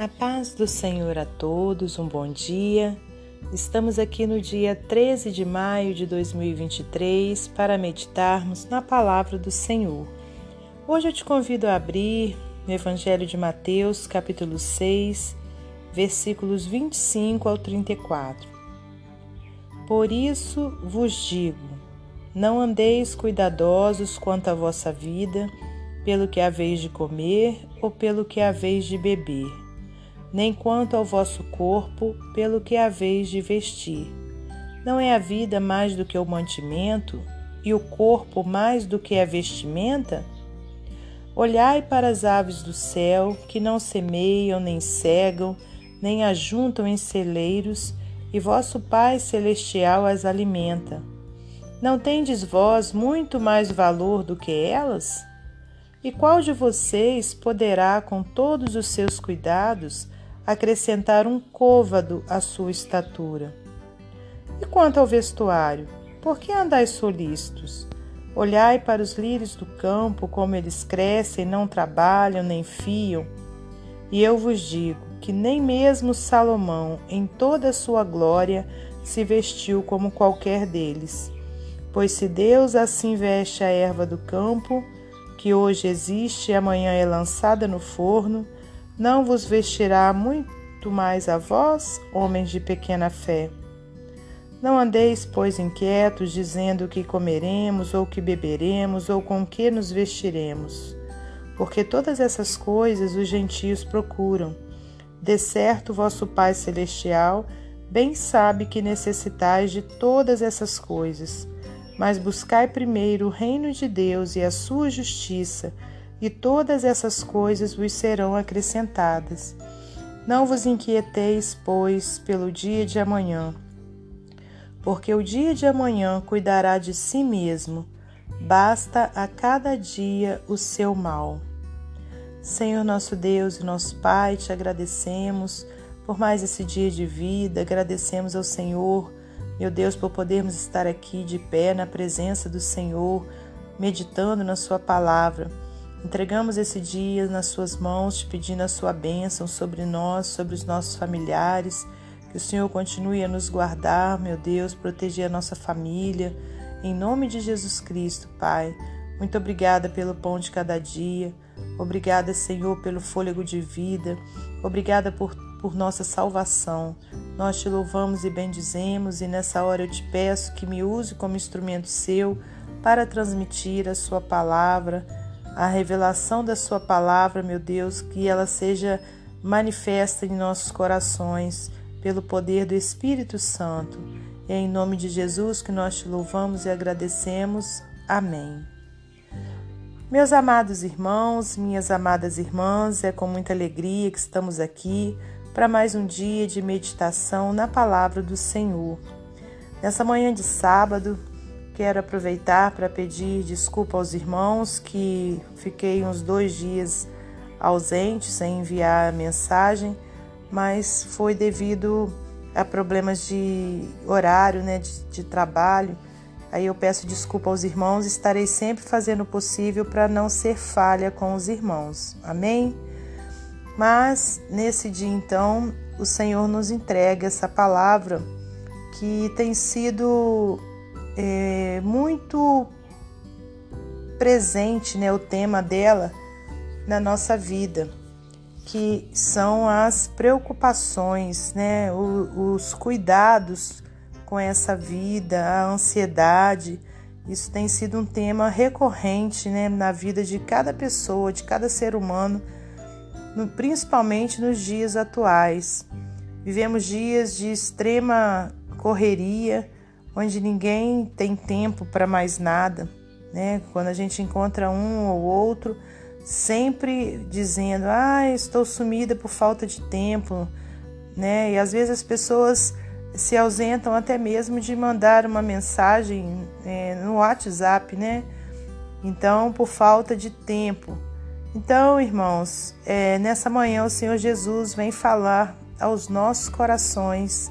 A paz do Senhor a todos, um bom dia. Estamos aqui no dia 13 de maio de 2023 para meditarmos na palavra do Senhor. Hoje eu te convido a abrir no Evangelho de Mateus, capítulo 6, versículos 25 ao 34. Por isso vos digo: não andeis cuidadosos quanto à vossa vida, pelo que haveis de comer ou pelo que haveis de beber nem quanto ao vosso corpo, pelo que haveis de vestir. Não é a vida mais do que o mantimento, e o corpo mais do que a vestimenta? Olhai para as aves do céu, que não semeiam, nem cegam, nem ajuntam em celeiros, e vosso Pai Celestial as alimenta. Não tendes vós muito mais valor do que elas? E qual de vocês poderá, com todos os seus cuidados, acrescentar um côvado à sua estatura. E quanto ao vestuário, por que andais solícitos? Olhai para os lírios do campo, como eles crescem, não trabalham nem fiam. E eu vos digo que nem mesmo Salomão, em toda a sua glória, se vestiu como qualquer deles. Pois se Deus assim veste a erva do campo, que hoje existe e amanhã é lançada no forno, não vos vestirá muito mais a vós, homens de pequena fé. Não andeis, pois, inquietos, dizendo o que comeremos, ou que beberemos, ou com que nos vestiremos. Porque todas essas coisas os gentios procuram. De certo, vosso Pai Celestial bem sabe que necessitais de todas essas coisas. Mas buscai primeiro o reino de Deus e a sua justiça, e todas essas coisas vos serão acrescentadas. Não vos inquieteis, pois, pelo dia de amanhã, porque o dia de amanhã cuidará de si mesmo, basta a cada dia o seu mal. Senhor nosso Deus e nosso Pai, te agradecemos por mais esse dia de vida, agradecemos ao Senhor, meu Deus, por podermos estar aqui de pé na presença do Senhor, meditando na Sua palavra. Entregamos esse dia nas Suas mãos, te pedindo a Sua bênção sobre nós, sobre os nossos familiares. Que o Senhor continue a nos guardar, meu Deus, proteger a nossa família. Em nome de Jesus Cristo, Pai. Muito obrigada pelo pão de cada dia. Obrigada, Senhor, pelo fôlego de vida. Obrigada por, por nossa salvação. Nós te louvamos e bendizemos, e nessa hora eu te peço que me use como instrumento seu para transmitir a Sua palavra a revelação da Sua palavra, meu Deus, que ela seja manifesta em nossos corações pelo poder do Espírito Santo. É em nome de Jesus que nós te louvamos e agradecemos. Amém. Meus amados irmãos, minhas amadas irmãs, é com muita alegria que estamos aqui para mais um dia de meditação na palavra do Senhor. Nessa manhã de sábado, Quero aproveitar para pedir desculpa aos irmãos que fiquei uns dois dias ausente sem enviar a mensagem, mas foi devido a problemas de horário, né, de, de trabalho. Aí eu peço desculpa aos irmãos, estarei sempre fazendo o possível para não ser falha com os irmãos. Amém? Mas nesse dia então, o Senhor nos entrega essa palavra que tem sido é, muito presente né, o tema dela na nossa vida, que são as preocupações, né, os cuidados com essa vida, a ansiedade. Isso tem sido um tema recorrente né, na vida de cada pessoa, de cada ser humano, principalmente nos dias atuais. Vivemos dias de extrema correria, onde ninguém tem tempo para mais nada, né? Quando a gente encontra um ou outro, sempre dizendo: "Ah, estou sumida por falta de tempo", né? E às vezes as pessoas se ausentam até mesmo de mandar uma mensagem é, no WhatsApp, né? Então, por falta de tempo. Então, irmãos, é, nessa manhã o Senhor Jesus vem falar aos nossos corações.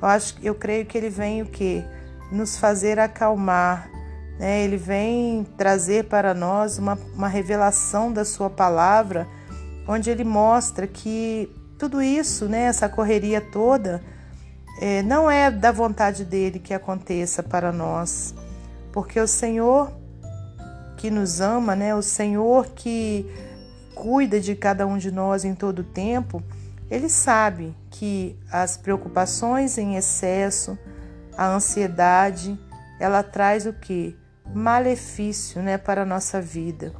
Eu acho, eu creio que ele vem o quê? nos fazer acalmar. Né? Ele vem trazer para nós uma, uma revelação da Sua palavra, onde ele mostra que tudo isso, né, essa correria toda, é, não é da vontade dele que aconteça para nós, porque o Senhor que nos ama, né, o Senhor que cuida de cada um de nós em todo o tempo, ele sabe que as preocupações em excesso, a ansiedade, ela traz o que? Malefício né, para a nossa vida,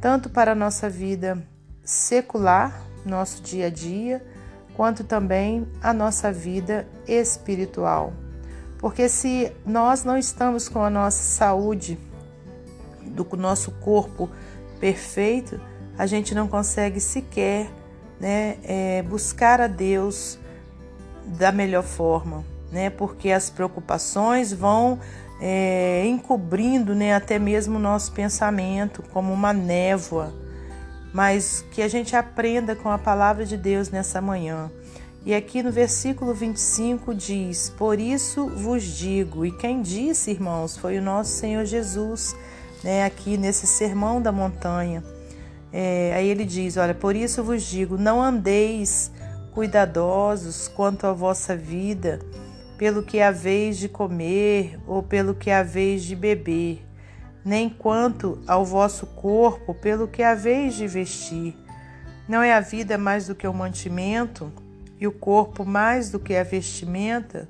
tanto para a nossa vida secular, nosso dia a dia, quanto também a nossa vida espiritual. Porque se nós não estamos com a nossa saúde, do nosso corpo perfeito, a gente não consegue sequer né, é, buscar a Deus da melhor forma, né, porque as preocupações vão é, encobrindo né, até mesmo o nosso pensamento como uma névoa, mas que a gente aprenda com a palavra de Deus nessa manhã. E aqui no versículo 25 diz: Por isso vos digo, e quem disse, irmãos, foi o nosso Senhor Jesus, né, aqui nesse sermão da montanha. É, aí ele diz: Olha, por isso vos digo, não andeis cuidadosos quanto à vossa vida, pelo que haveis de comer ou pelo que haveis de beber, nem quanto ao vosso corpo, pelo que haveis de vestir. Não é a vida mais do que o mantimento, e o corpo mais do que a vestimenta?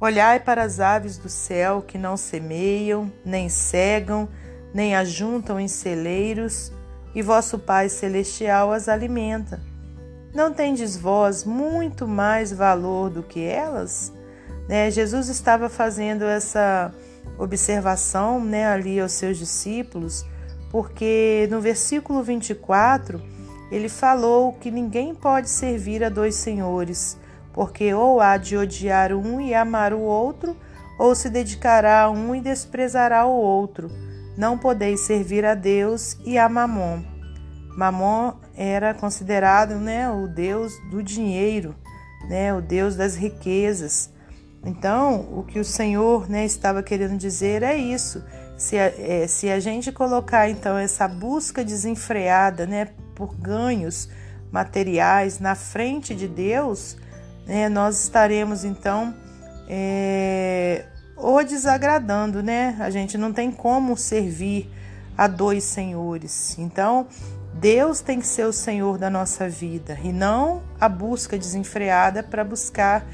Olhai para as aves do céu que não semeiam, nem cegam, nem ajuntam em celeiros, e vosso Pai Celestial as alimenta. Não tendes vós muito mais valor do que elas? Né? Jesus estava fazendo essa observação né, ali aos seus discípulos, porque no versículo 24 ele falou que ninguém pode servir a dois senhores, porque ou há de odiar um e amar o outro, ou se dedicará a um e desprezará o outro. Não podeis servir a Deus e a Mamon. Mamon era considerado né, o deus do dinheiro, né, o deus das riquezas. Então, o que o Senhor né, estava querendo dizer é isso. Se a, é, se a gente colocar então essa busca desenfreada né, por ganhos materiais na frente de Deus, né, nós estaremos então é, ou desagradando, né? A gente não tem como servir a dois senhores. Então, Deus tem que ser o Senhor da nossa vida e não a busca desenfreada para buscar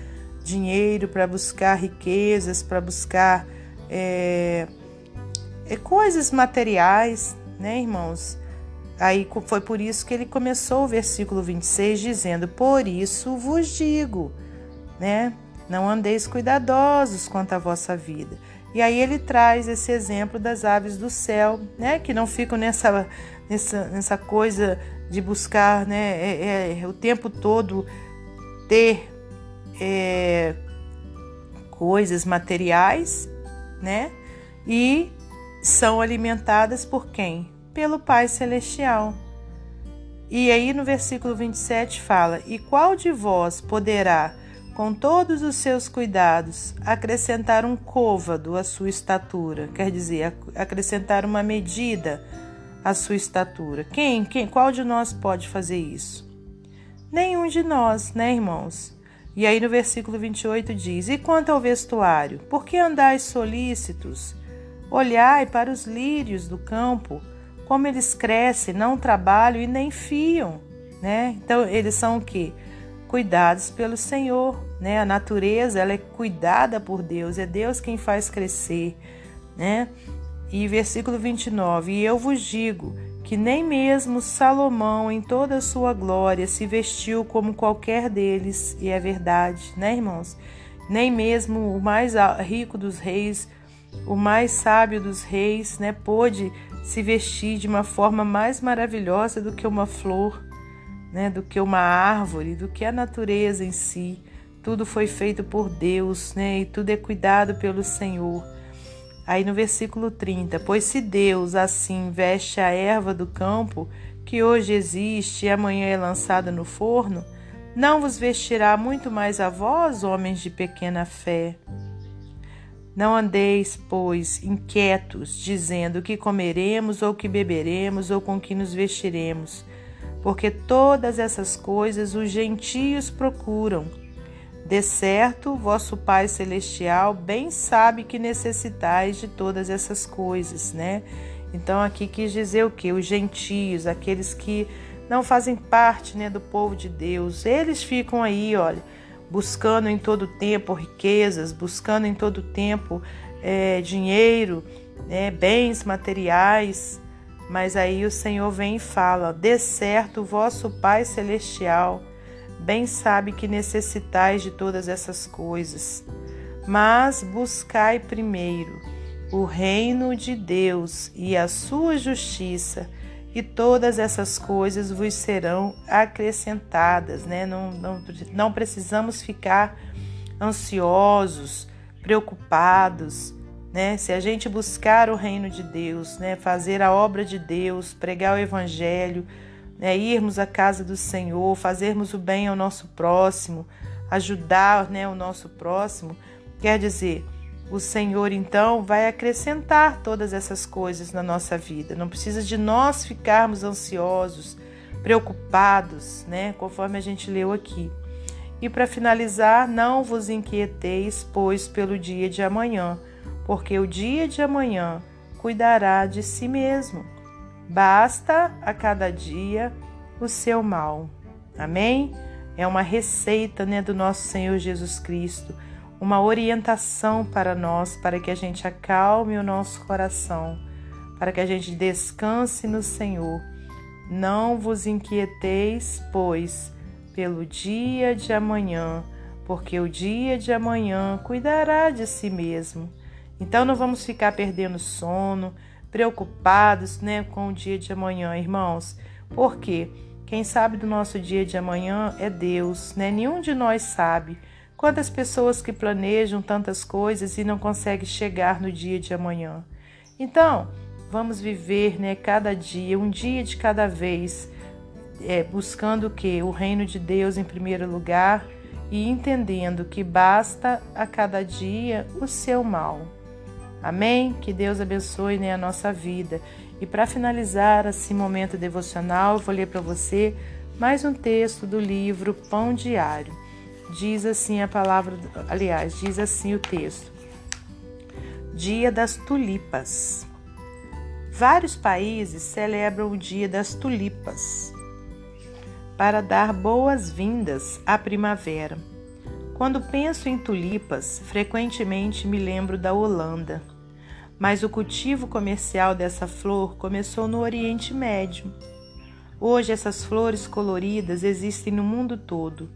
dinheiro, para buscar riquezas, para buscar é, é, coisas materiais, né, irmãos? Aí foi por isso que ele começou o versículo 26 dizendo: Por isso vos digo, né? Não andeis cuidadosos quanto à vossa vida. E aí ele traz esse exemplo das aves do céu, né? Que não ficam nessa, nessa, nessa coisa de buscar, né? É, é, o tempo todo ter é, coisas materiais, né? E são alimentadas por quem? Pelo Pai Celestial. E aí no versículo 27 fala: E qual de vós poderá com todos os seus cuidados, acrescentar um côvado à sua estatura, quer dizer, acrescentar uma medida à sua estatura. Quem, quem, qual de nós pode fazer isso? Nenhum de nós, né, irmãos? E aí no versículo 28 diz: E quanto ao vestuário, por que andais solícitos? Olhai para os lírios do campo, como eles crescem, não trabalham e nem fiam, né? Então eles são o quê? Cuidados pelo Senhor, né? A natureza, ela é cuidada por Deus, é Deus quem faz crescer, né? E versículo 29, e eu vos digo que nem mesmo Salomão em toda a sua glória se vestiu como qualquer deles, e é verdade, né, irmãos? Nem mesmo o mais rico dos reis, o mais sábio dos reis, né, pôde se vestir de uma forma mais maravilhosa do que uma flor, né, do que uma árvore, do que a natureza em si. Tudo foi feito por Deus, né, e tudo é cuidado pelo Senhor. Aí no versículo 30, pois se Deus assim veste a erva do campo, que hoje existe e amanhã é lançada no forno, não vos vestirá muito mais a vós, homens de pequena fé. Não andeis, pois, inquietos, dizendo que comeremos ou que beberemos ou com que nos vestiremos porque todas essas coisas os gentios procuram. De certo, vosso Pai Celestial bem sabe que necessitais de todas essas coisas, né? Então aqui quis dizer o que? Os gentios, aqueles que não fazem parte né, do povo de Deus, eles ficam aí, olha, buscando em todo tempo riquezas, buscando em todo tempo é, dinheiro, né, bens materiais, mas aí o Senhor vem e fala: De certo, vosso Pai Celestial bem sabe que necessitais de todas essas coisas. Mas buscai primeiro o reino de Deus e a sua justiça, e todas essas coisas vos serão acrescentadas. Né? Não, não, não precisamos ficar ansiosos, preocupados. Né? Se a gente buscar o reino de Deus, né? fazer a obra de Deus, pregar o evangelho, né? irmos à casa do Senhor, fazermos o bem ao nosso próximo, ajudar né, o nosso próximo, quer dizer, o Senhor então vai acrescentar todas essas coisas na nossa vida. Não precisa de nós ficarmos ansiosos, preocupados, né? Conforme a gente leu aqui. E para finalizar, não vos inquieteis, pois, pelo dia de amanhã, porque o dia de amanhã cuidará de si mesmo. Basta a cada dia o seu mal. Amém? É uma receita né, do nosso Senhor Jesus Cristo uma orientação para nós, para que a gente acalme o nosso coração, para que a gente descanse no Senhor. Não vos inquieteis, pois, pelo dia de amanhã, porque o dia de amanhã cuidará de si mesmo. Então não vamos ficar perdendo sono, preocupados, né, com o dia de amanhã, irmãos. Porque quem sabe do nosso dia de amanhã é Deus, né? Nenhum de nós sabe. Quantas pessoas que planejam tantas coisas e não conseguem chegar no dia de amanhã? Então, vamos viver né, cada dia, um dia de cada vez, é, buscando o que? O reino de Deus em primeiro lugar e entendendo que basta a cada dia o seu mal. Amém? Que Deus abençoe né, a nossa vida. E para finalizar esse momento devocional, eu vou ler para você mais um texto do livro Pão Diário. Diz assim a palavra, aliás, diz assim o texto. Dia das tulipas. Vários países celebram o Dia das Tulipas para dar boas-vindas à primavera. Quando penso em tulipas, frequentemente me lembro da Holanda, mas o cultivo comercial dessa flor começou no Oriente Médio. Hoje, essas flores coloridas existem no mundo todo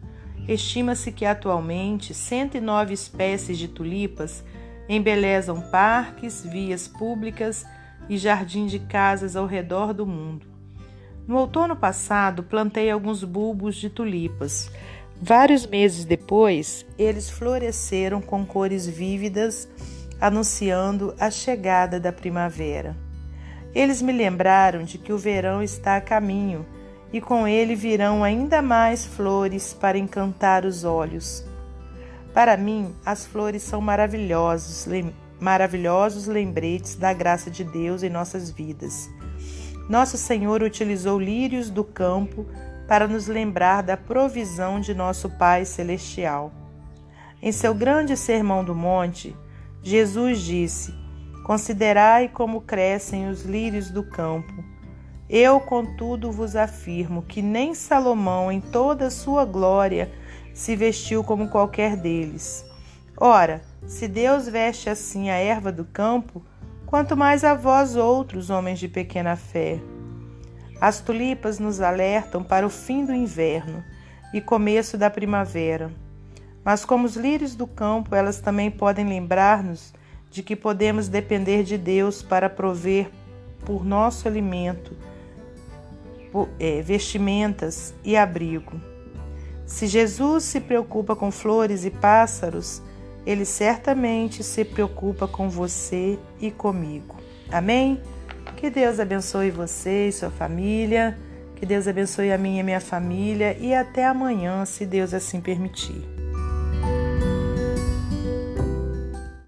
Estima-se que atualmente 109 espécies de tulipas embelezam parques, vias públicas e jardins de casas ao redor do mundo. No outono passado, plantei alguns bulbos de tulipas. Vários meses depois, eles floresceram com cores vívidas, anunciando a chegada da primavera. Eles me lembraram de que o verão está a caminho e com ele virão ainda mais flores para encantar os olhos. Para mim, as flores são maravilhosos, maravilhosos lembretes da graça de Deus em nossas vidas. Nosso Senhor utilizou lírios do campo para nos lembrar da provisão de nosso Pai Celestial. Em seu grande Sermão do Monte, Jesus disse: Considerai como crescem os lírios do campo eu, contudo, vos afirmo que nem Salomão, em toda a sua glória, se vestiu como qualquer deles. Ora, se Deus veste assim a erva do campo, quanto mais a vós outros, homens de pequena fé. As tulipas nos alertam para o fim do inverno e começo da primavera. Mas, como os lírios do campo, elas também podem lembrar-nos de que podemos depender de Deus para prover por nosso alimento é, vestimentas e abrigo. Se Jesus se preocupa com flores e pássaros, ele certamente se preocupa com você e comigo. Amém? Que Deus abençoe você e sua família. Que Deus abençoe a minha e minha família. E até amanhã, se Deus assim permitir.